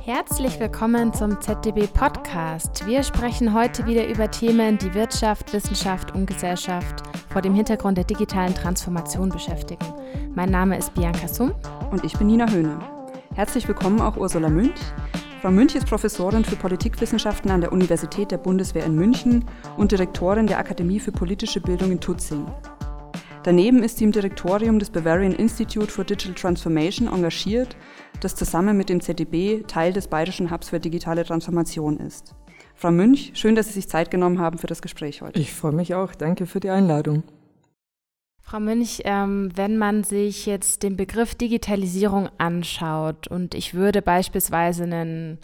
Herzlich willkommen zum ZDB Podcast. Wir sprechen heute wieder über Themen, die Wirtschaft, Wissenschaft und Gesellschaft vor dem Hintergrund der digitalen Transformation beschäftigen. Mein Name ist Bianca Summ. Und ich bin Nina Höhne. Herzlich willkommen auch Ursula Münch. Frau Münch ist Professorin für Politikwissenschaften an der Universität der Bundeswehr in München und Direktorin der Akademie für politische Bildung in Tutzing. Daneben ist sie im Direktorium des Bavarian Institute for Digital Transformation engagiert, das zusammen mit dem ZDB Teil des Bayerischen Hubs für digitale Transformation ist. Frau Münch, schön, dass Sie sich Zeit genommen haben für das Gespräch heute. Ich freue mich auch. Danke für die Einladung. Frau Münch, ähm, wenn man sich jetzt den Begriff Digitalisierung anschaut und ich würde beispielsweise einen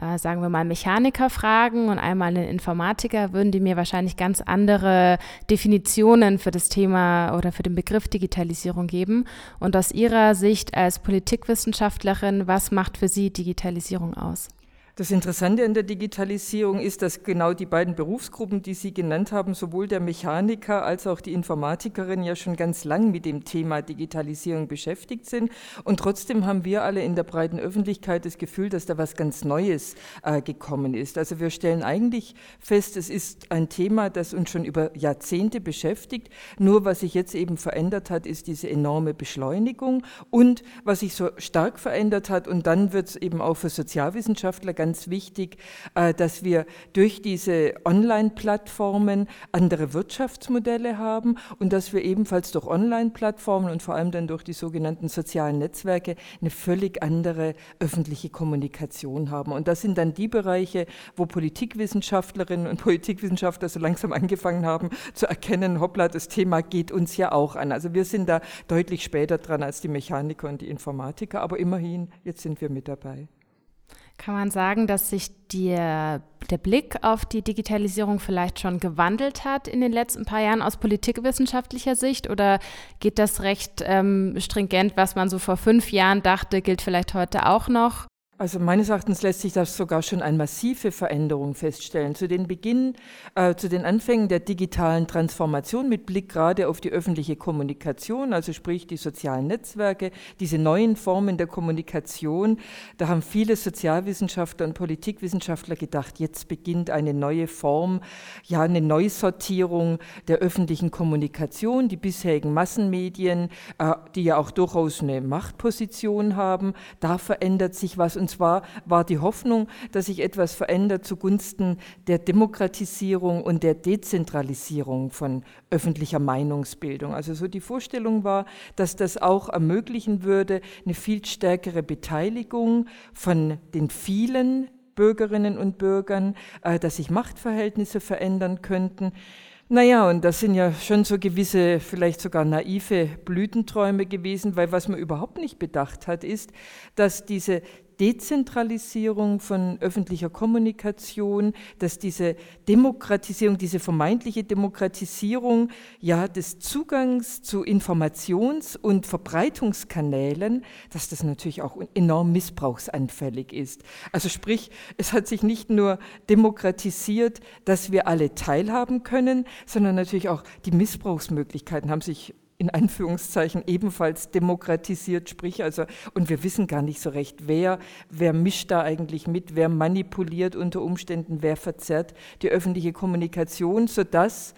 äh, sagen wir mal, Mechaniker fragen und einmal einen Informatiker, würden die mir wahrscheinlich ganz andere Definitionen für das Thema oder für den Begriff Digitalisierung geben. Und aus Ihrer Sicht als Politikwissenschaftlerin, was macht für Sie Digitalisierung aus? Das Interessante an der Digitalisierung ist, dass genau die beiden Berufsgruppen, die Sie genannt haben, sowohl der Mechaniker als auch die Informatikerin ja schon ganz lang mit dem Thema Digitalisierung beschäftigt sind. Und trotzdem haben wir alle in der breiten Öffentlichkeit das Gefühl, dass da was ganz Neues äh, gekommen ist. Also wir stellen eigentlich fest, es ist ein Thema, das uns schon über Jahrzehnte beschäftigt. Nur was sich jetzt eben verändert hat, ist diese enorme Beschleunigung. Und was sich so stark verändert hat, und dann wird es eben auch für Sozialwissenschaftler ganz ganz wichtig, äh, dass wir durch diese Online-Plattformen andere Wirtschaftsmodelle haben und dass wir ebenfalls durch Online-Plattformen und vor allem dann durch die sogenannten sozialen Netzwerke eine völlig andere öffentliche Kommunikation haben. Und das sind dann die Bereiche, wo Politikwissenschaftlerinnen und Politikwissenschaftler so langsam angefangen haben zu erkennen, hoppla, das Thema geht uns ja auch an. Also wir sind da deutlich später dran als die Mechaniker und die Informatiker, aber immerhin, jetzt sind wir mit dabei. Kann man sagen, dass sich der, der Blick auf die Digitalisierung vielleicht schon gewandelt hat in den letzten paar Jahren aus politikwissenschaftlicher Sicht? Oder geht das recht ähm, stringent, was man so vor fünf Jahren dachte, gilt vielleicht heute auch noch? Also meines Erachtens lässt sich das sogar schon eine massive Veränderung feststellen. Zu den Beginn, äh, zu den Anfängen der digitalen Transformation mit Blick gerade auf die öffentliche Kommunikation, also sprich die sozialen Netzwerke, diese neuen Formen der Kommunikation, da haben viele Sozialwissenschaftler und Politikwissenschaftler gedacht, jetzt beginnt eine neue Form, ja eine Neusortierung der öffentlichen Kommunikation. Die bisherigen Massenmedien, äh, die ja auch durchaus eine Machtposition haben, da verändert sich was. Und und zwar war die Hoffnung, dass sich etwas verändert zugunsten der Demokratisierung und der Dezentralisierung von öffentlicher Meinungsbildung. Also so die Vorstellung war, dass das auch ermöglichen würde, eine viel stärkere Beteiligung von den vielen Bürgerinnen und Bürgern, äh, dass sich Machtverhältnisse verändern könnten. Naja, und das sind ja schon so gewisse, vielleicht sogar naive Blütenträume gewesen, weil was man überhaupt nicht bedacht hat, ist, dass diese Dezentralisierung von öffentlicher Kommunikation, dass diese Demokratisierung, diese vermeintliche Demokratisierung ja des Zugangs zu Informations- und Verbreitungskanälen, dass das natürlich auch enorm missbrauchsanfällig ist. Also sprich, es hat sich nicht nur demokratisiert, dass wir alle teilhaben können, sondern natürlich auch die Missbrauchsmöglichkeiten haben sich in Anführungszeichen ebenfalls demokratisiert, sprich also, und wir wissen gar nicht so recht, wer, wer mischt da eigentlich mit, wer manipuliert unter Umständen, wer verzerrt die öffentliche Kommunikation, sodass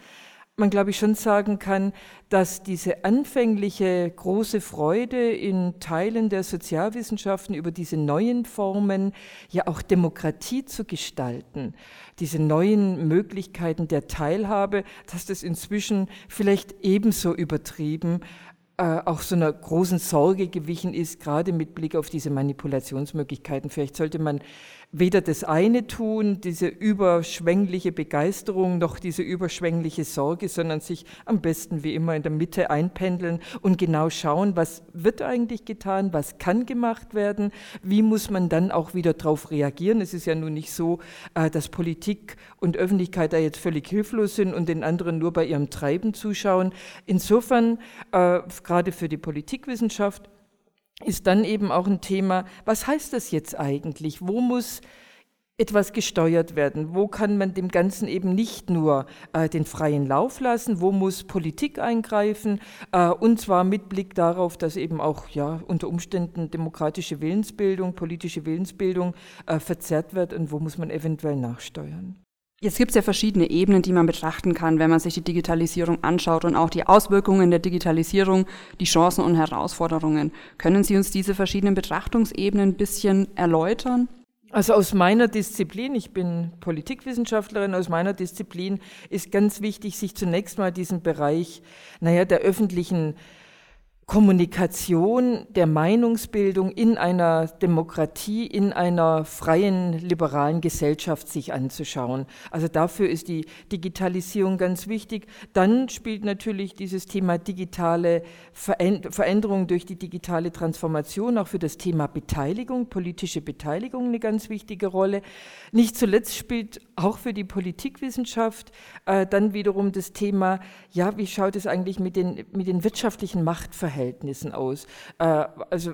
man, glaube ich, schon sagen kann, dass diese anfängliche große Freude in Teilen der Sozialwissenschaften über diese neuen Formen, ja auch Demokratie zu gestalten, diese neuen Möglichkeiten der Teilhabe, dass das inzwischen vielleicht ebenso übertrieben äh, auch so einer großen Sorge gewichen ist, gerade mit Blick auf diese Manipulationsmöglichkeiten. Vielleicht sollte man weder das eine tun, diese überschwängliche Begeisterung, noch diese überschwängliche Sorge, sondern sich am besten wie immer in der Mitte einpendeln und genau schauen, was wird eigentlich getan, was kann gemacht werden, wie muss man dann auch wieder darauf reagieren. Es ist ja nun nicht so, äh, dass Politik und Öffentlichkeit da jetzt völlig hilflos sind und den anderen nur bei ihrem Treiben zuschauen. Insofern, äh, gerade für die Politikwissenschaft, ist dann eben auch ein Thema, was heißt das jetzt eigentlich? Wo muss etwas gesteuert werden? Wo kann man dem Ganzen eben nicht nur äh, den freien Lauf lassen? Wo muss Politik eingreifen? Äh, und zwar mit Blick darauf, dass eben auch ja, unter Umständen demokratische Willensbildung, politische Willensbildung äh, verzerrt wird und wo muss man eventuell nachsteuern? Jetzt gibt es ja verschiedene Ebenen, die man betrachten kann, wenn man sich die Digitalisierung anschaut und auch die Auswirkungen der Digitalisierung, die Chancen und Herausforderungen. Können Sie uns diese verschiedenen Betrachtungsebenen ein bisschen erläutern? Also aus meiner Disziplin, ich bin Politikwissenschaftlerin, aus meiner Disziplin ist ganz wichtig, sich zunächst mal diesen Bereich, naja, der öffentlichen Kommunikation der Meinungsbildung in einer Demokratie, in einer freien, liberalen Gesellschaft sich anzuschauen. Also dafür ist die Digitalisierung ganz wichtig. Dann spielt natürlich dieses Thema digitale Veränderung durch die digitale Transformation auch für das Thema Beteiligung, politische Beteiligung eine ganz wichtige Rolle. Nicht zuletzt spielt auch für die Politikwissenschaft äh, dann wiederum das Thema, ja, wie schaut es eigentlich mit den, mit den wirtschaftlichen Machtverhältnissen Machtverhältnissen aus. Äh, also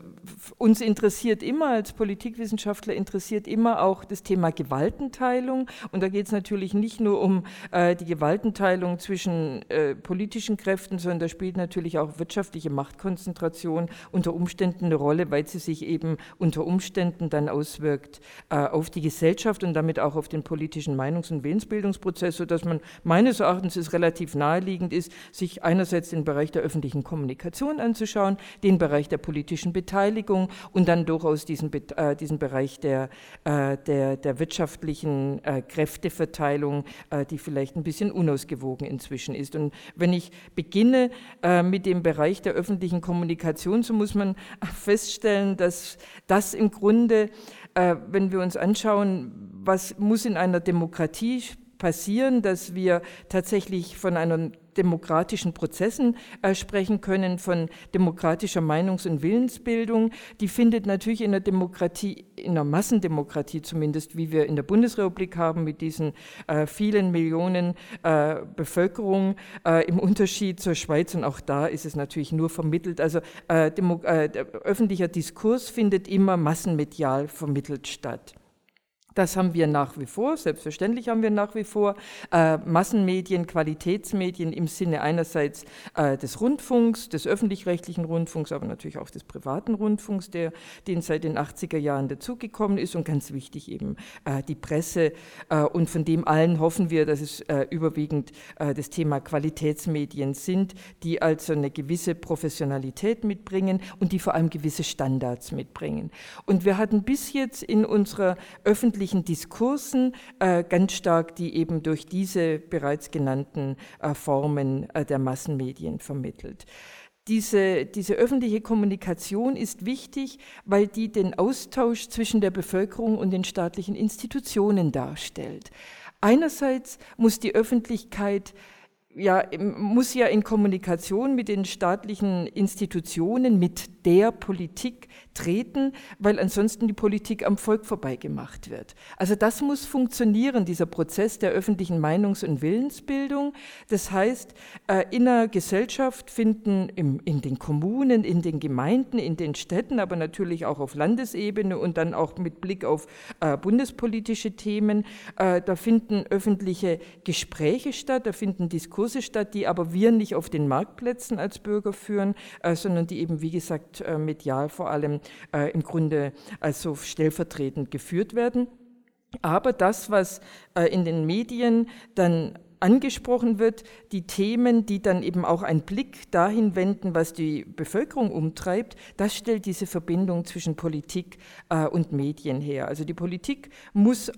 uns interessiert immer als Politikwissenschaftler interessiert immer auch das Thema Gewaltenteilung und da geht es natürlich nicht nur um äh, die Gewaltenteilung zwischen äh, politischen Kräften, sondern da spielt natürlich auch wirtschaftliche Machtkonzentration unter Umständen eine Rolle, weil sie sich eben unter Umständen dann auswirkt auf die Gesellschaft und damit auch auf den politischen Meinungs- und Willensbildungsprozess, sodass man meines Erachtens es relativ naheliegend ist, sich einerseits den Bereich der öffentlichen Kommunikation an anzuschauen, den Bereich der politischen Beteiligung und dann durchaus diesen, äh, diesen Bereich der, äh, der, der wirtschaftlichen äh, Kräfteverteilung, äh, die vielleicht ein bisschen unausgewogen inzwischen ist. Und wenn ich beginne äh, mit dem Bereich der öffentlichen Kommunikation, so muss man feststellen, dass das im Grunde, äh, wenn wir uns anschauen, was muss in einer Demokratie passieren, dass wir tatsächlich von einem demokratischen Prozessen äh, sprechen können, von demokratischer Meinungs- und Willensbildung. Die findet natürlich in der Demokratie, in einer Massendemokratie zumindest, wie wir in der Bundesrepublik haben, mit diesen äh, vielen Millionen äh, Bevölkerung, äh, im Unterschied zur Schweiz. Und auch da ist es natürlich nur vermittelt. Also äh, äh, öffentlicher Diskurs findet immer massenmedial vermittelt statt. Das haben wir nach wie vor, selbstverständlich haben wir nach wie vor äh, Massenmedien, Qualitätsmedien im Sinne einerseits äh, des Rundfunks, des öffentlich-rechtlichen Rundfunks, aber natürlich auch des privaten Rundfunks, der den seit den 80er Jahren dazugekommen ist und ganz wichtig eben äh, die Presse äh, und von dem allen hoffen wir, dass es äh, überwiegend äh, das Thema Qualitätsmedien sind, die also eine gewisse Professionalität mitbringen und die vor allem gewisse Standards mitbringen. Und wir hatten bis jetzt in unserer öffentlichen öffentlichen Diskursen äh, ganz stark die eben durch diese bereits genannten äh, Formen äh, der Massenmedien vermittelt. Diese, diese öffentliche Kommunikation ist wichtig, weil die den Austausch zwischen der Bevölkerung und den staatlichen Institutionen darstellt. Einerseits muss die Öffentlichkeit ja, muss ja in Kommunikation mit den staatlichen Institutionen, mit der Politik treten, weil ansonsten die Politik am Volk vorbeigemacht wird. Also das muss funktionieren, dieser Prozess der öffentlichen Meinungs- und Willensbildung. Das heißt, äh, in der Gesellschaft finden in den Kommunen, in den Gemeinden, in den Städten, aber natürlich auch auf Landesebene und dann auch mit Blick auf äh, bundespolitische Themen, äh, da finden öffentliche Gespräche statt, da finden Diskurse statt, die aber wir nicht auf den Marktplätzen als Bürger führen, sondern die eben, wie gesagt, medial vor allem äh, im Grunde also stellvertretend geführt werden. Aber das, was äh, in den Medien dann angesprochen wird, die Themen, die dann eben auch einen Blick dahin wenden, was die Bevölkerung umtreibt, das stellt diese Verbindung zwischen Politik äh, und Medien her. Also die Politik muss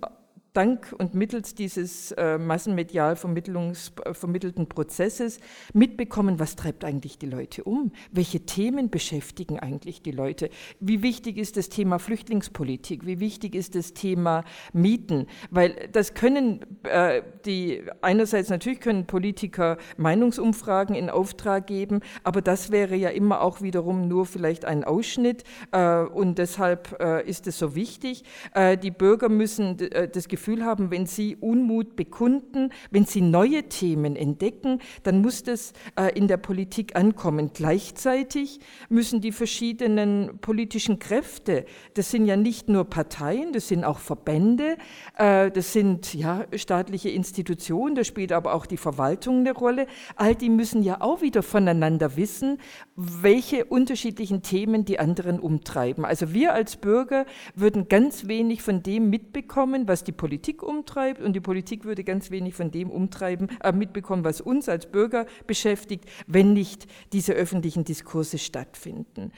dank und mittels dieses äh, massenmedial äh, vermittelten Prozesses mitbekommen, was treibt eigentlich die Leute um? Welche Themen beschäftigen eigentlich die Leute? Wie wichtig ist das Thema Flüchtlingspolitik? Wie wichtig ist das Thema Mieten? Weil das können äh, die, einerseits natürlich können Politiker Meinungsumfragen in Auftrag geben, aber das wäre ja immer auch wiederum nur vielleicht ein Ausschnitt äh, und deshalb äh, ist es so wichtig. Äh, die Bürger müssen das Gefühl Gefühl haben, wenn sie Unmut bekunden, wenn sie neue Themen entdecken, dann muss das äh, in der Politik ankommen. Gleichzeitig müssen die verschiedenen politischen Kräfte, das sind ja nicht nur Parteien, das sind auch Verbände, äh, das sind ja staatliche Institutionen, da spielt aber auch die Verwaltung eine Rolle. All die müssen ja auch wieder voneinander wissen, welche unterschiedlichen Themen die anderen umtreiben. Also wir als Bürger würden ganz wenig von dem mitbekommen, was die Politik umtreibt, und die Politik würde ganz wenig von dem umtreiben, äh, mitbekommen, was uns als Bürger beschäftigt, wenn nicht diese öffentlichen Diskurse stattfinden.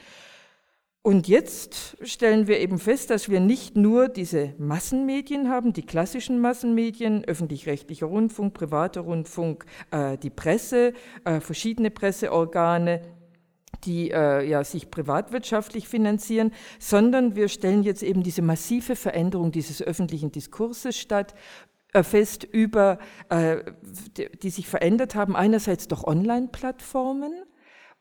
Und jetzt stellen wir eben fest, dass wir nicht nur diese Massenmedien haben, die klassischen Massenmedien, öffentlich-rechtlicher Rundfunk, privater Rundfunk, äh, die Presse, äh, verschiedene Presseorgane, die äh, ja, sich privatwirtschaftlich finanzieren, sondern wir stellen jetzt eben diese massive Veränderung dieses öffentlichen Diskurses statt, äh, fest über, äh, die, die sich verändert haben, einerseits durch Online-Plattformen,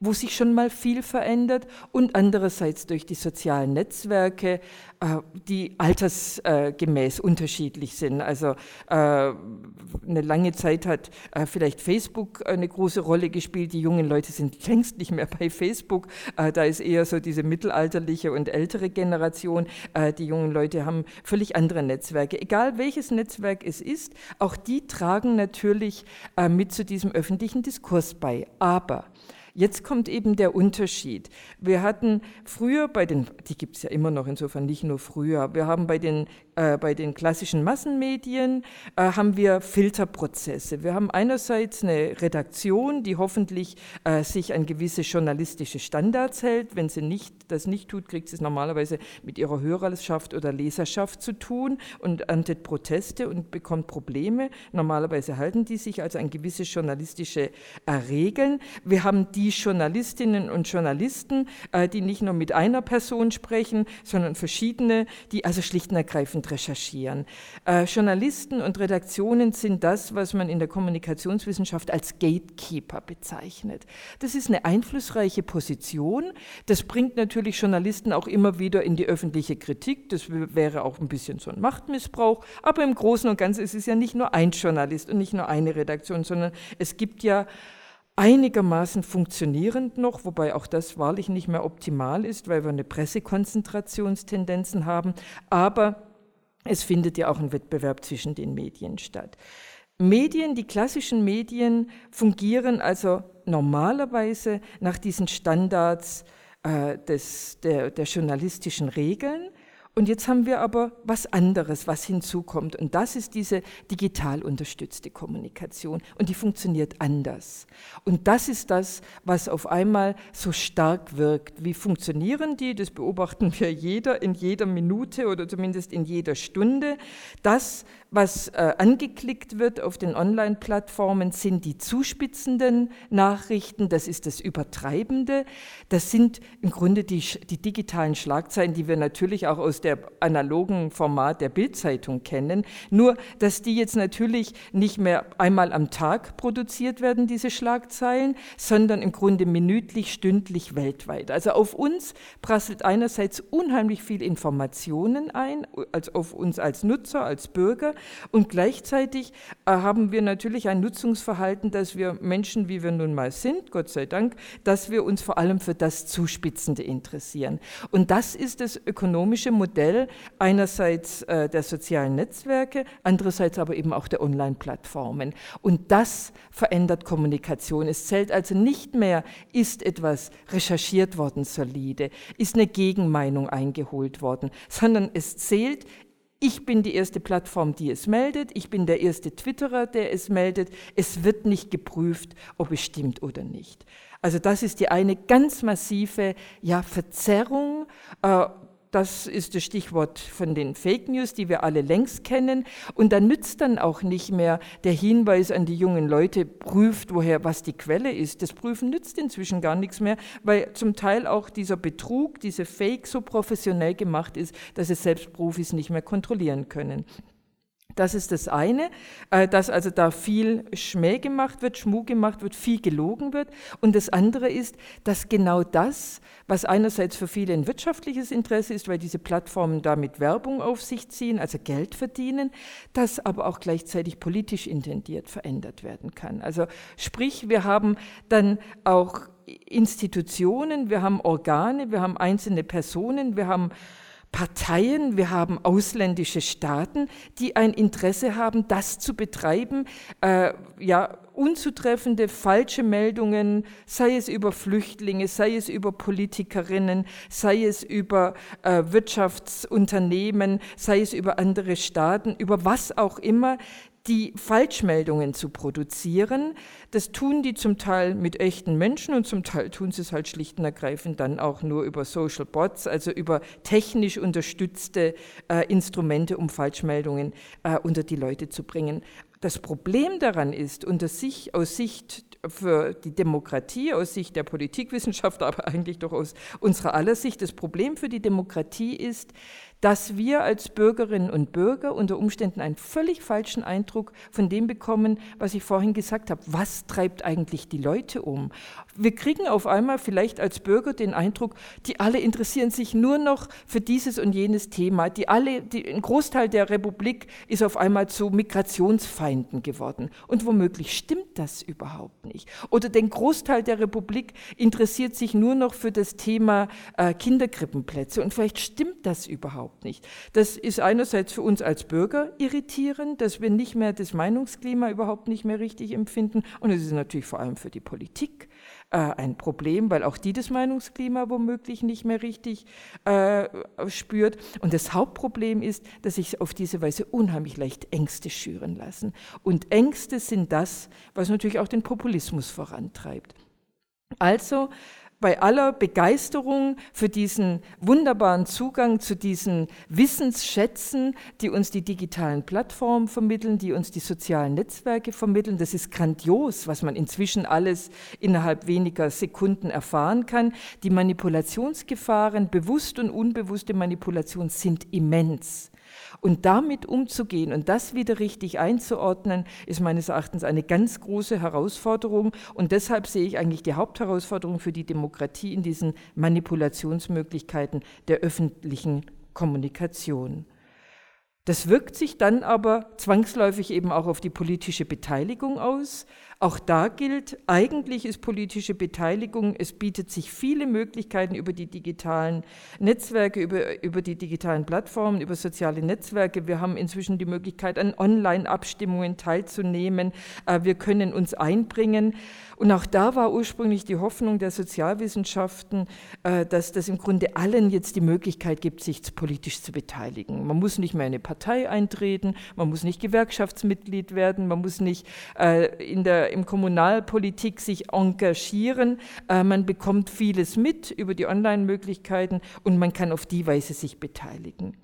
wo sich schon mal viel verändert und andererseits durch die sozialen Netzwerke, äh, die altersgemäß unterschiedlich sind. Also äh, eine lange Zeit hat äh, vielleicht Facebook eine große Rolle gespielt. Die jungen Leute sind längst nicht mehr bei Facebook. Da ist eher so diese mittelalterliche und ältere Generation. Die jungen Leute haben völlig andere Netzwerke. Egal welches Netzwerk es ist, auch die tragen natürlich mit zu diesem öffentlichen Diskurs bei. Aber Jetzt kommt eben der Unterschied. Wir hatten früher bei den, die gibt es ja immer noch insofern nicht nur früher, wir haben bei den bei den klassischen Massenmedien äh, haben wir Filterprozesse. Wir haben einerseits eine Redaktion, die hoffentlich äh, sich an gewisse journalistische Standards hält. Wenn sie nicht, das nicht tut, kriegt sie es normalerweise mit ihrer Hörerschaft oder Leserschaft zu tun und erntet Proteste und bekommt Probleme. Normalerweise halten die sich also an gewisse journalistische äh, Regeln. Wir haben die Journalistinnen und Journalisten, äh, die nicht nur mit einer Person sprechen, sondern verschiedene, die also schlicht und ergreifend recherchieren. Äh, Journalisten und Redaktionen sind das, was man in der Kommunikationswissenschaft als Gatekeeper bezeichnet. Das ist eine einflussreiche Position. Das bringt natürlich Journalisten auch immer wieder in die öffentliche Kritik. Das wäre auch ein bisschen so ein Machtmissbrauch. Aber im Großen und Ganzen ist es ja nicht nur ein Journalist und nicht nur eine Redaktion, sondern es gibt ja einigermaßen funktionierend noch, wobei auch das wahrlich nicht mehr optimal ist, weil wir eine Pressekonzentrationstendenzen haben. Aber es findet ja auch ein Wettbewerb zwischen den Medien statt. Medien, die klassischen Medien fungieren also normalerweise nach diesen Standards äh, des, der, der journalistischen Regeln. Und jetzt haben wir aber was anderes, was hinzukommt. Und das ist diese digital unterstützte Kommunikation. Und die funktioniert anders. Und das ist das, was auf einmal so stark wirkt. Wie funktionieren die? Das beobachten wir jeder in jeder Minute oder zumindest in jeder Stunde. Das, was äh, angeklickt wird auf den Online-Plattformen, sind die zuspitzenden Nachrichten, das ist das Übertreibende, das sind im Grunde die, die digitalen Schlagzeilen, die wir natürlich auch aus der analogen Format der Bildzeitung kennen, nur dass die jetzt natürlich nicht mehr einmal am Tag produziert werden, diese Schlagzeilen, sondern im Grunde minütlich, stündlich weltweit. Also auf uns prasselt einerseits unheimlich viel Informationen ein, als auf uns als Nutzer, als Bürger, und gleichzeitig äh, haben wir natürlich ein Nutzungsverhalten, dass wir Menschen, wie wir nun mal sind, Gott sei Dank, dass wir uns vor allem für das Zuspitzende interessieren. Und das ist das ökonomische Modell einerseits äh, der sozialen Netzwerke, andererseits aber eben auch der Online-Plattformen. Und das verändert Kommunikation. Es zählt also nicht mehr, ist etwas recherchiert worden solide, ist eine Gegenmeinung eingeholt worden, sondern es zählt, ich bin die erste Plattform, die es meldet. Ich bin der erste Twitterer, der es meldet. Es wird nicht geprüft, ob es stimmt oder nicht. Also das ist die eine ganz massive ja, Verzerrung äh, das ist das Stichwort von den Fake News, die wir alle längst kennen. Und da nützt dann auch nicht mehr der Hinweis an die jungen Leute, prüft, woher was die Quelle ist. Das Prüfen nützt inzwischen gar nichts mehr, weil zum Teil auch dieser Betrug, diese Fake so professionell gemacht ist, dass es selbst Profis nicht mehr kontrollieren können. Das ist das eine, äh, dass also da viel Schmäh gemacht wird, Schmuh gemacht wird, viel gelogen wird. Und das andere ist, dass genau das, was einerseits für viele ein wirtschaftliches Interesse ist, weil diese Plattformen damit Werbung auf sich ziehen, also Geld verdienen, das aber auch gleichzeitig politisch intendiert verändert werden kann. Also sprich, wir haben dann auch Institutionen, wir haben Organe, wir haben einzelne Personen, wir haben Parteien, wir haben ausländische Staaten, die ein Interesse haben, das zu betreiben, äh, ja, unzutreffende, falsche Meldungen, sei es über Flüchtlinge, sei es über Politikerinnen, sei es über äh, Wirtschaftsunternehmen, sei es über andere Staaten, über was auch immer, die Falschmeldungen zu produzieren. Das tun die zum Teil mit echten Menschen und zum Teil tun sie es halt schlicht und ergreifend dann auch nur über Social Bots, also über technisch unterstützte äh, Instrumente, um Falschmeldungen äh, unter die Leute zu bringen. Das Problem daran ist, unter sich, aus Sicht für die Demokratie, aus Sicht der Politikwissenschaft, aber eigentlich doch aus unserer aller Sicht, das Problem für die Demokratie ist, dass wir als Bürgerinnen und Bürger unter Umständen einen völlig falschen Eindruck von dem bekommen, was ich vorhin gesagt habe. Was treibt eigentlich die Leute um? Wir kriegen auf einmal vielleicht als Bürger den Eindruck, die alle interessieren sich nur noch für dieses und jenes Thema. Die alle, die, ein Großteil der Republik ist auf einmal zu Migrationsfeinden geworden. Und womöglich stimmt das überhaupt nicht. Oder den Großteil der Republik interessiert sich nur noch für das Thema äh, Kinderkrippenplätze. Und vielleicht stimmt das überhaupt überhaupt nicht. Das ist einerseits für uns als Bürger irritierend, dass wir nicht mehr das Meinungsklima überhaupt nicht mehr richtig empfinden. Und es ist natürlich vor allem für die Politik äh, ein Problem, weil auch die das Meinungsklima womöglich nicht mehr richtig äh, spürt. Und das Hauptproblem ist, dass sich auf diese Weise unheimlich leicht Ängste schüren lassen. Und Ängste sind das, was natürlich auch den Populismus vorantreibt. Also bei aller Begeisterung für diesen wunderbaren Zugang zu diesen Wissensschätzen, die uns die digitalen Plattformen vermitteln, die uns die sozialen Netzwerke vermitteln. Das ist grandios, was man inzwischen alles innerhalb weniger Sekunden erfahren kann. Die Manipulationsgefahren, bewusst und unbewusste Manipulation sind immens. Und damit umzugehen und das wieder richtig einzuordnen, ist meines Erachtens eine ganz große Herausforderung. Und deshalb sehe ich eigentlich die Hauptherausforderung für die Demokratie in diesen Manipulationsmöglichkeiten der öffentlichen Kommunikation. Das wirkt sich dann aber zwangsläufig eben auch auf die politische Beteiligung aus. Auch da gilt, eigentlich ist politische Beteiligung, es bietet sich viele Möglichkeiten über die digitalen Netzwerke, über, über die digitalen Plattformen, über soziale Netzwerke. Wir haben inzwischen die Möglichkeit, an Online-Abstimmungen teilzunehmen. Äh, wir können uns einbringen. Und auch da war ursprünglich die Hoffnung der Sozialwissenschaften, äh, dass das im Grunde allen jetzt die Möglichkeit gibt, sich politisch zu beteiligen. Man muss nicht mehr in eine Partei eintreten, man muss nicht Gewerkschaftsmitglied werden, man muss nicht äh, in der im Kommunalpolitik sich engagieren. Äh, man bekommt vieles mit über die Online-Möglichkeiten und man kann auf die Weise sich beteiligen.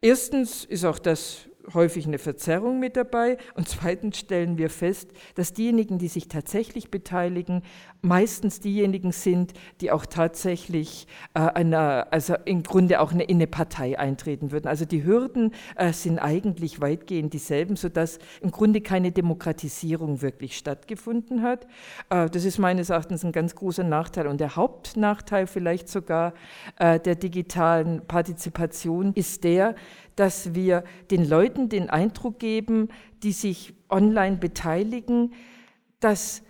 Erstens ist auch das häufig eine Verzerrung mit dabei. Und zweitens stellen wir fest, dass diejenigen, die sich tatsächlich beteiligen, meistens diejenigen sind, die auch tatsächlich äh, einer, also im Grunde auch eine, in eine Partei eintreten würden. Also die Hürden äh, sind eigentlich weitgehend dieselben, sodass im Grunde keine Demokratisierung wirklich stattgefunden hat. Äh, das ist meines Erachtens ein ganz großer Nachteil. Und der Hauptnachteil vielleicht sogar äh, der digitalen Partizipation ist der, dass wir den Leuten den Eindruck geben, die sich online beteiligen, dass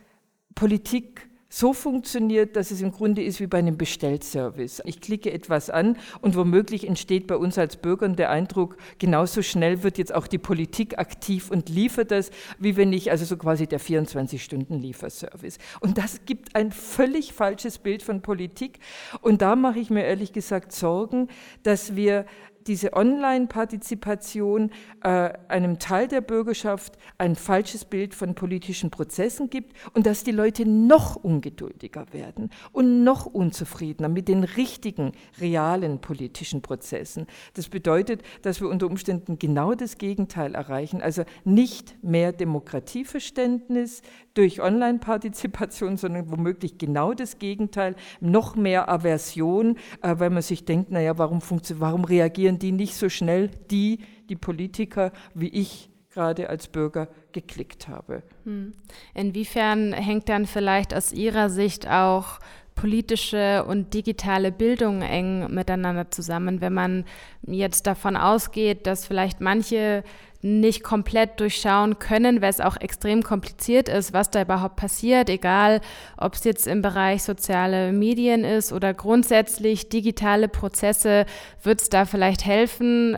Politik so funktioniert, dass es im Grunde ist wie bei einem Bestellservice. Ich klicke etwas an und womöglich entsteht bei uns als Bürgern der Eindruck, genauso schnell wird jetzt auch die Politik aktiv und liefert das, wie wenn ich, also so quasi der 24-Stunden-Lieferservice. Und das gibt ein völlig falsches Bild von Politik. Und da mache ich mir ehrlich gesagt Sorgen, dass wir diese Online-Partizipation äh, einem Teil der Bürgerschaft ein falsches Bild von politischen Prozessen gibt und dass die Leute noch ungeduldiger werden und noch unzufriedener mit den richtigen, realen politischen Prozessen. Das bedeutet, dass wir unter Umständen genau das Gegenteil erreichen, also nicht mehr Demokratieverständnis durch Online-Partizipation, sondern womöglich genau das Gegenteil, noch mehr Aversion, äh, weil man sich denkt, naja, warum, warum reagieren die nicht so schnell, die, die Politiker wie ich gerade als Bürger geklickt habe. Hm. Inwiefern hängt dann vielleicht aus Ihrer Sicht auch politische und digitale Bildung eng miteinander zusammen, wenn man jetzt davon ausgeht, dass vielleicht manche nicht komplett durchschauen können, weil es auch extrem kompliziert ist, was da überhaupt passiert, egal ob es jetzt im Bereich soziale Medien ist oder grundsätzlich digitale Prozesse, wird es da vielleicht helfen,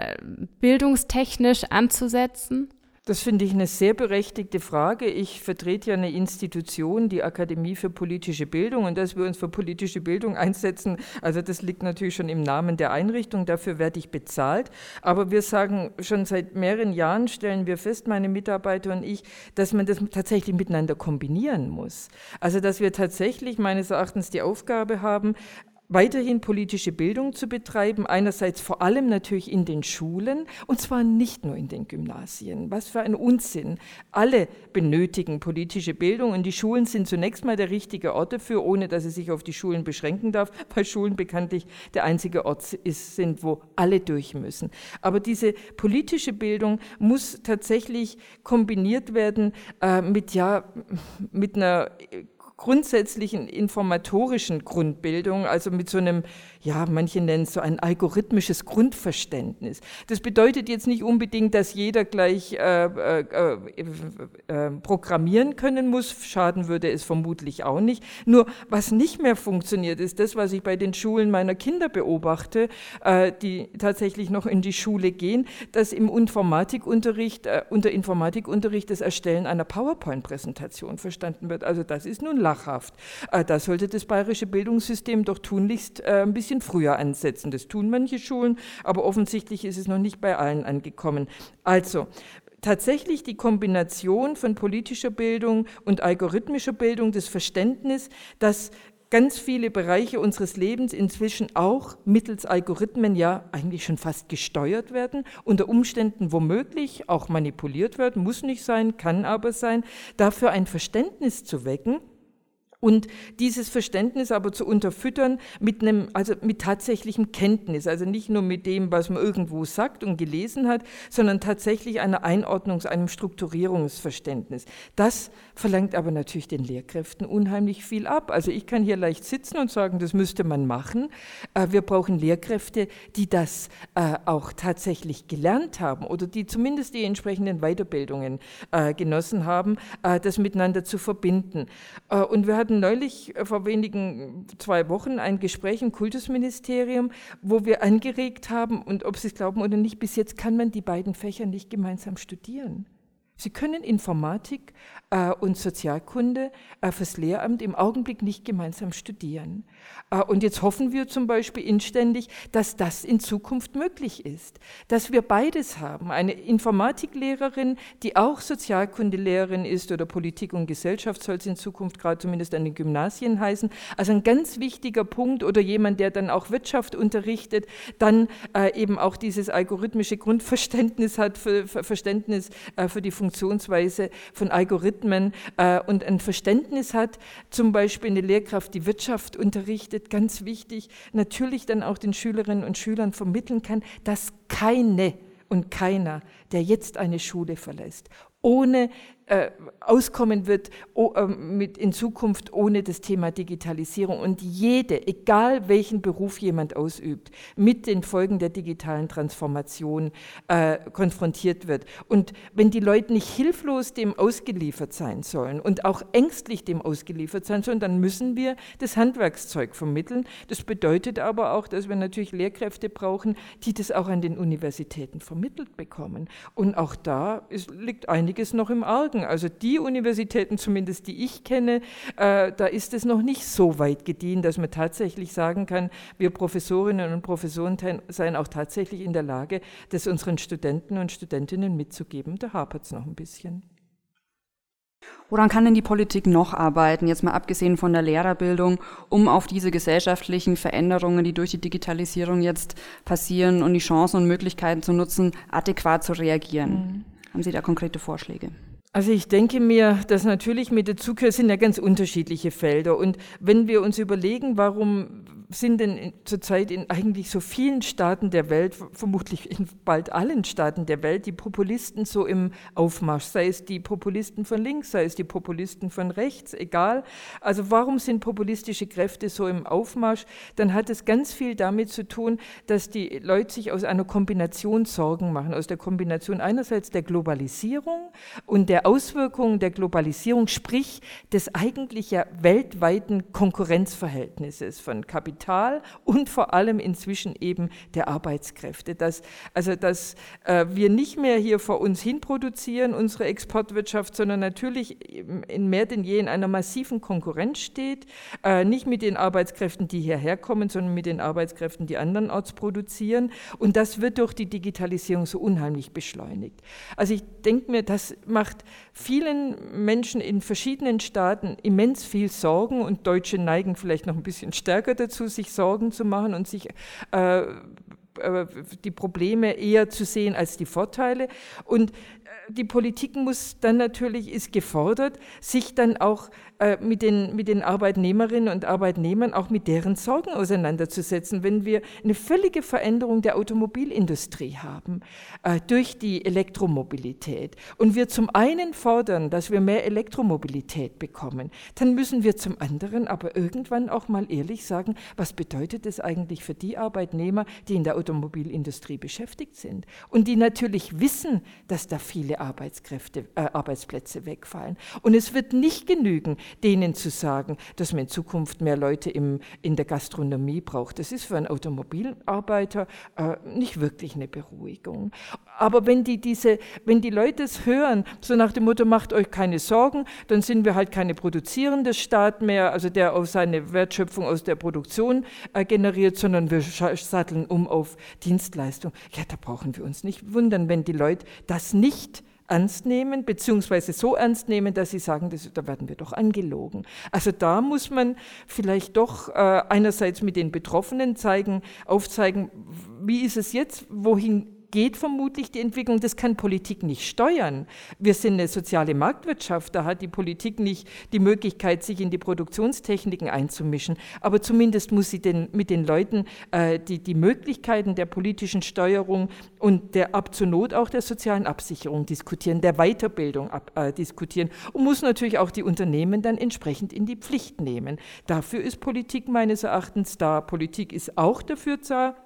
bildungstechnisch anzusetzen? Das finde ich eine sehr berechtigte Frage. Ich vertrete ja eine Institution, die Akademie für politische Bildung, und dass wir uns für politische Bildung einsetzen, also das liegt natürlich schon im Namen der Einrichtung, dafür werde ich bezahlt. Aber wir sagen schon seit mehreren Jahren, stellen wir fest, meine Mitarbeiter und ich, dass man das tatsächlich miteinander kombinieren muss. Also dass wir tatsächlich meines Erachtens die Aufgabe haben, weiterhin politische Bildung zu betreiben, einerseits vor allem natürlich in den Schulen und zwar nicht nur in den Gymnasien. Was für ein Unsinn. Alle benötigen politische Bildung und die Schulen sind zunächst mal der richtige Ort dafür, ohne dass es sich auf die Schulen beschränken darf, weil Schulen bekanntlich der einzige Ort ist, sind, wo alle durch müssen. Aber diese politische Bildung muss tatsächlich kombiniert werden äh, mit, ja, mit einer grundsätzlichen informatorischen Grundbildung, also mit so einem, ja, manche nennen es so ein algorithmisches Grundverständnis. Das bedeutet jetzt nicht unbedingt, dass jeder gleich äh, äh, äh, programmieren können muss. Schaden würde es vermutlich auch nicht. Nur was nicht mehr funktioniert, ist das, was ich bei den Schulen meiner Kinder beobachte, äh, die tatsächlich noch in die Schule gehen, dass im Informatikunterricht, äh, unter Informatikunterricht das Erstellen einer PowerPoint-Präsentation verstanden wird. Also das ist nun lachhaft. Äh, da sollte das bayerische Bildungssystem doch tunlichst äh, ein bisschen früher ansetzen. Das tun manche Schulen, aber offensichtlich ist es noch nicht bei allen angekommen. Also, tatsächlich die Kombination von politischer Bildung und algorithmischer Bildung, das Verständnis, dass ganz viele Bereiche unseres Lebens inzwischen auch mittels Algorithmen ja eigentlich schon fast gesteuert werden, unter Umständen womöglich auch manipuliert werden, muss nicht sein, kann aber sein, dafür ein Verständnis zu wecken und dieses Verständnis aber zu unterfüttern mit einem, also mit tatsächlichem Kenntnis, also nicht nur mit dem, was man irgendwo sagt und gelesen hat, sondern tatsächlich einer Einordnungs-, einem Strukturierungsverständnis. Das verlangt aber natürlich den Lehrkräften unheimlich viel ab. Also ich kann hier leicht sitzen und sagen, das müsste man machen. Äh, wir brauchen Lehrkräfte, die das äh, auch tatsächlich gelernt haben oder die zumindest die entsprechenden Weiterbildungen äh, genossen haben, das miteinander zu verbinden. Und wir hatten hatten neulich äh, vor wenigen zwei Wochen ein Gespräch im Kultusministerium, wo wir angeregt haben, und ob Sie es glauben oder nicht, bis jetzt kann man die beiden Fächer nicht gemeinsam studieren. Sie können Informatik äh, und Sozialkunde äh, fürs Lehramt im Augenblick nicht gemeinsam studieren. Äh, und jetzt hoffen wir zum Beispiel inständig, dass das in Zukunft möglich ist, dass wir beides haben. Eine Informatiklehrerin, die auch Sozialkundelehrerin ist oder Politik und Gesellschaft soll es in Zukunft gerade zumindest an den Gymnasien heißen. Also ein ganz wichtiger Punkt oder jemand, der dann auch Wirtschaft unterrichtet, dann äh, eben auch dieses algorithmische Grundverständnis hat, für, für Verständnis äh, für die Funktion Funktionsweise von Algorithmen äh, und ein Verständnis hat, zum Beispiel eine Lehrkraft, die Wirtschaft unterrichtet, ganz wichtig, natürlich dann auch den Schülerinnen und Schülern vermitteln kann, dass keine und keiner, der jetzt eine Schule verlässt, ohne äh, auskommen wird oh, äh, mit in Zukunft ohne das Thema Digitalisierung. Und jede, egal welchen Beruf jemand ausübt, mit den Folgen der digitalen Transformation äh, konfrontiert wird. Und wenn die Leute nicht hilflos dem ausgeliefert sein sollen und auch ängstlich dem ausgeliefert sein sollen, dann müssen wir das Handwerkszeug vermitteln. Das bedeutet aber auch, dass wir natürlich Lehrkräfte brauchen, die das auch an den Universitäten vermittelt bekommen. Und auch da ist, liegt einiges noch im Argen. Also die Universitäten, zumindest die ich kenne, äh, da ist es noch nicht so weit gediehen, dass man tatsächlich sagen kann, wir Professorinnen und Professoren seien auch tatsächlich in der Lage, das unseren Studenten und Studentinnen mitzugeben. Da hapert es noch ein bisschen. Woran kann denn die Politik noch arbeiten, jetzt mal abgesehen von der Lehrerbildung, um auf diese gesellschaftlichen Veränderungen, die durch die Digitalisierung jetzt passieren und die Chancen und Möglichkeiten zu nutzen, adäquat zu reagieren? Mhm. Haben Sie da konkrete Vorschläge? Also ich denke mir, dass natürlich mit der Zugehör sind ja ganz unterschiedliche Felder. Und wenn wir uns überlegen, warum sind denn zurzeit in eigentlich so vielen Staaten der Welt, vermutlich in bald allen Staaten der Welt, die Populisten so im Aufmarsch, sei es die Populisten von links, sei es die Populisten von rechts, egal. Also warum sind populistische Kräfte so im Aufmarsch? Dann hat es ganz viel damit zu tun, dass die Leute sich aus einer Kombination Sorgen machen, aus der Kombination einerseits der Globalisierung und der Auswirkungen der Globalisierung, sprich des eigentlich ja weltweiten Konkurrenzverhältnisses von Kapital und vor allem inzwischen eben der Arbeitskräfte. Dass, also dass äh, wir nicht mehr hier vor uns hin produzieren, unsere Exportwirtschaft, sondern natürlich in mehr denn je in einer massiven Konkurrenz steht, äh, nicht mit den Arbeitskräften, die hierher kommen, sondern mit den Arbeitskräften, die andernorts produzieren. Und das wird durch die Digitalisierung so unheimlich beschleunigt. Also ich denke mir, das macht vielen Menschen in verschiedenen Staaten immens viel Sorgen und Deutsche neigen vielleicht noch ein bisschen stärker dazu, sich Sorgen zu machen und sich äh, äh die Probleme eher zu sehen als die Vorteile. Und die Politik muss dann natürlich, ist gefordert, sich dann auch äh, mit, den, mit den Arbeitnehmerinnen und Arbeitnehmern, auch mit deren Sorgen auseinanderzusetzen. Wenn wir eine völlige Veränderung der Automobilindustrie haben äh, durch die Elektromobilität und wir zum einen fordern, dass wir mehr Elektromobilität bekommen, dann müssen wir zum anderen aber irgendwann auch mal ehrlich sagen, was bedeutet es eigentlich für die Arbeitnehmer, die in der Automobilindustrie beschäftigt sind und die natürlich wissen, dass da viele Arbeitskräfte, äh, Arbeitsplätze wegfallen. Und es wird nicht genügen, denen zu sagen, dass man in Zukunft mehr Leute im, in der Gastronomie braucht. Das ist für einen Automobilarbeiter äh, nicht wirklich eine Beruhigung. Aber wenn die, diese, wenn die Leute es hören, so nach dem Motto, macht euch keine Sorgen, dann sind wir halt keine produzierende Staat mehr, also der auf seine Wertschöpfung aus der Produktion äh, generiert, sondern wir satteln um auf Dienstleistung. Ja, da brauchen wir uns nicht wundern, wenn die Leute das nicht ernst nehmen, beziehungsweise so ernst nehmen, dass sie sagen, das, da werden wir doch angelogen. Also da muss man vielleicht doch äh, einerseits mit den Betroffenen zeigen, aufzeigen, wie ist es jetzt, wohin geht vermutlich die Entwicklung, das kann Politik nicht steuern. Wir sind eine soziale Marktwirtschaft, da hat die Politik nicht die Möglichkeit, sich in die Produktionstechniken einzumischen, aber zumindest muss sie den, mit den Leuten äh, die, die Möglichkeiten der politischen Steuerung und der ab zur Not auch der sozialen Absicherung diskutieren, der Weiterbildung ab, äh, diskutieren und muss natürlich auch die Unternehmen dann entsprechend in die Pflicht nehmen. Dafür ist Politik meines Erachtens da. Politik ist auch dafür da,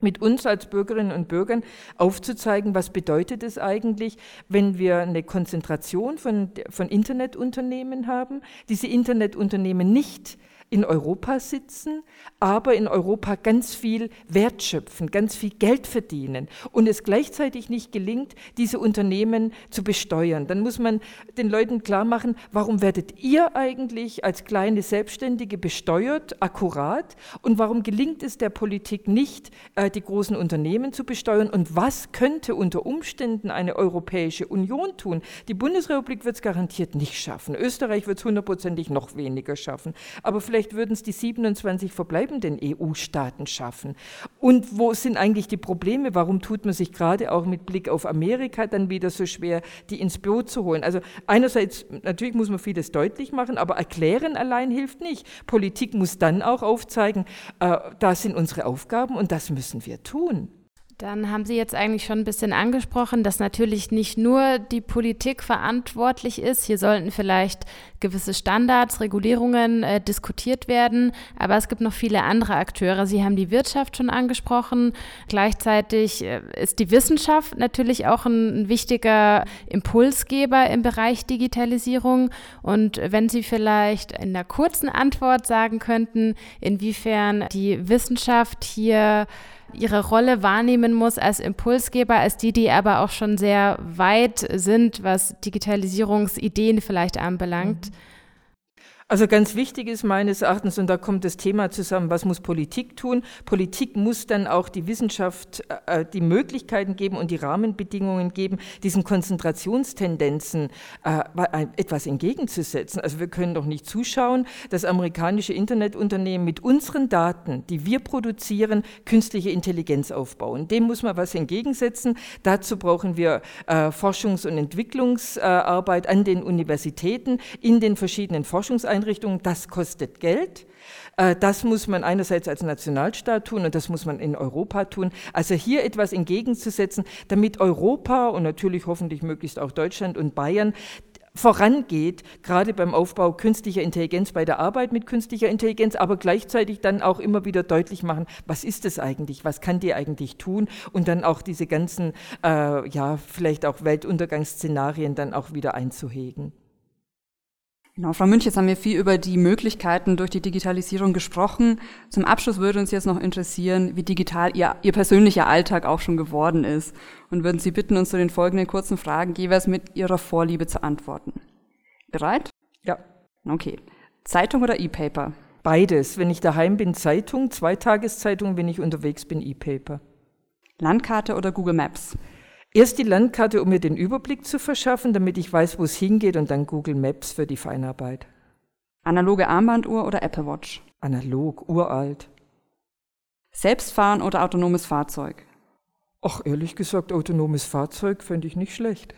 mit uns als Bürgerinnen und Bürgern aufzuzeigen, was bedeutet es eigentlich, wenn wir eine Konzentration von, von Internetunternehmen haben, diese Internetunternehmen nicht in Europa sitzen, aber in Europa ganz viel Wert schöpfen, ganz viel Geld verdienen und es gleichzeitig nicht gelingt, diese Unternehmen zu besteuern. Dann muss man den Leuten klar machen, warum werdet ihr eigentlich als kleine Selbstständige besteuert, akkurat, und warum gelingt es der Politik nicht, äh, die großen Unternehmen zu besteuern und was könnte unter Umständen eine Europäische Union tun? Die Bundesrepublik wird es garantiert nicht schaffen. Österreich wird es hundertprozentig noch weniger schaffen. Aber vielleicht vielleicht würden es die 27 verbleibenden EU-Staaten schaffen. Und wo sind eigentlich die Probleme? Warum tut man sich gerade auch mit Blick auf Amerika dann wieder so schwer, die ins Boot zu holen? Also einerseits, natürlich muss man vieles deutlich machen, aber erklären allein hilft nicht. Politik muss dann auch aufzeigen, äh, das sind unsere Aufgaben und das müssen wir tun. Dann haben Sie jetzt eigentlich schon ein bisschen angesprochen, dass natürlich nicht nur die Politik verantwortlich ist. Hier sollten vielleicht gewisse Standards, Regulierungen äh, diskutiert werden, aber es gibt noch viele andere Akteure. Sie haben die Wirtschaft schon angesprochen. Gleichzeitig äh, ist die Wissenschaft natürlich auch ein, ein wichtiger Impulsgeber im Bereich Digitalisierung. Und wenn Sie vielleicht in der kurzen Antwort sagen könnten, inwiefern die Wissenschaft hier ihre Rolle wahrnehmen muss als Impulsgeber, als die, die aber auch schon sehr weit sind, was Digitalisierungsideen vielleicht anbelangt. Mhm. Also ganz wichtig ist meines Erachtens, und da kommt das Thema zusammen, was muss Politik tun? Politik muss dann auch die Wissenschaft äh, die Möglichkeiten geben und die Rahmenbedingungen geben, diesen Konzentrationstendenzen äh, etwas entgegenzusetzen. Also wir können doch nicht zuschauen, dass amerikanische Internetunternehmen mit unseren Daten, die wir produzieren, künstliche Intelligenz aufbauen. Dem muss man was entgegensetzen. Dazu brauchen wir äh, Forschungs- und Entwicklungsarbeit an den Universitäten, in den verschiedenen Forschungseinrichtungen Bildungseinrichtungen, das kostet Geld. Äh, das muss man einerseits als Nationalstaat tun und das muss man in Europa tun. Also hier etwas entgegenzusetzen, damit Europa und natürlich hoffentlich möglichst auch Deutschland und Bayern vorangeht, gerade beim Aufbau künstlicher Intelligenz, bei der Arbeit mit künstlicher Intelligenz, aber gleichzeitig dann auch immer wieder deutlich machen, was ist es eigentlich, was kann die eigentlich tun und dann auch diese ganzen, äh, ja, vielleicht auch Weltuntergangsszenarien dann auch wieder einzuhegen. Genau, Frau Münch, jetzt haben wir viel über die Möglichkeiten durch die Digitalisierung gesprochen. Zum Abschluss würde uns jetzt noch interessieren, wie digital Ihr, Ihr persönlicher Alltag auch schon geworden ist. Und würden Sie bitten, uns zu den folgenden kurzen Fragen jeweils mit Ihrer Vorliebe zu antworten. Bereit? Ja. Okay. Zeitung oder E-Paper? Beides. Wenn ich daheim bin, Zeitung. Zwei Tageszeitung. Wenn ich unterwegs bin, E-Paper. Landkarte oder Google Maps? Erst die Landkarte, um mir den Überblick zu verschaffen, damit ich weiß, wo es hingeht, und dann Google Maps für die Feinarbeit. Analoge Armbanduhr oder Apple Watch? Analog, uralt. Selbstfahren oder autonomes Fahrzeug? Ach, ehrlich gesagt, autonomes Fahrzeug fände ich nicht schlecht.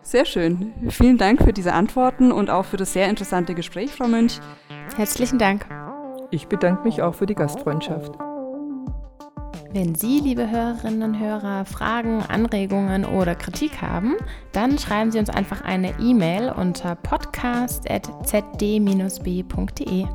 Sehr schön. Vielen Dank für diese Antworten und auch für das sehr interessante Gespräch, Frau Münch. Herzlichen Dank. Ich bedanke mich auch für die Gastfreundschaft. Wenn Sie, liebe Hörerinnen und Hörer, Fragen, Anregungen oder Kritik haben, dann schreiben Sie uns einfach eine E-Mail unter podcast.zd-b.de.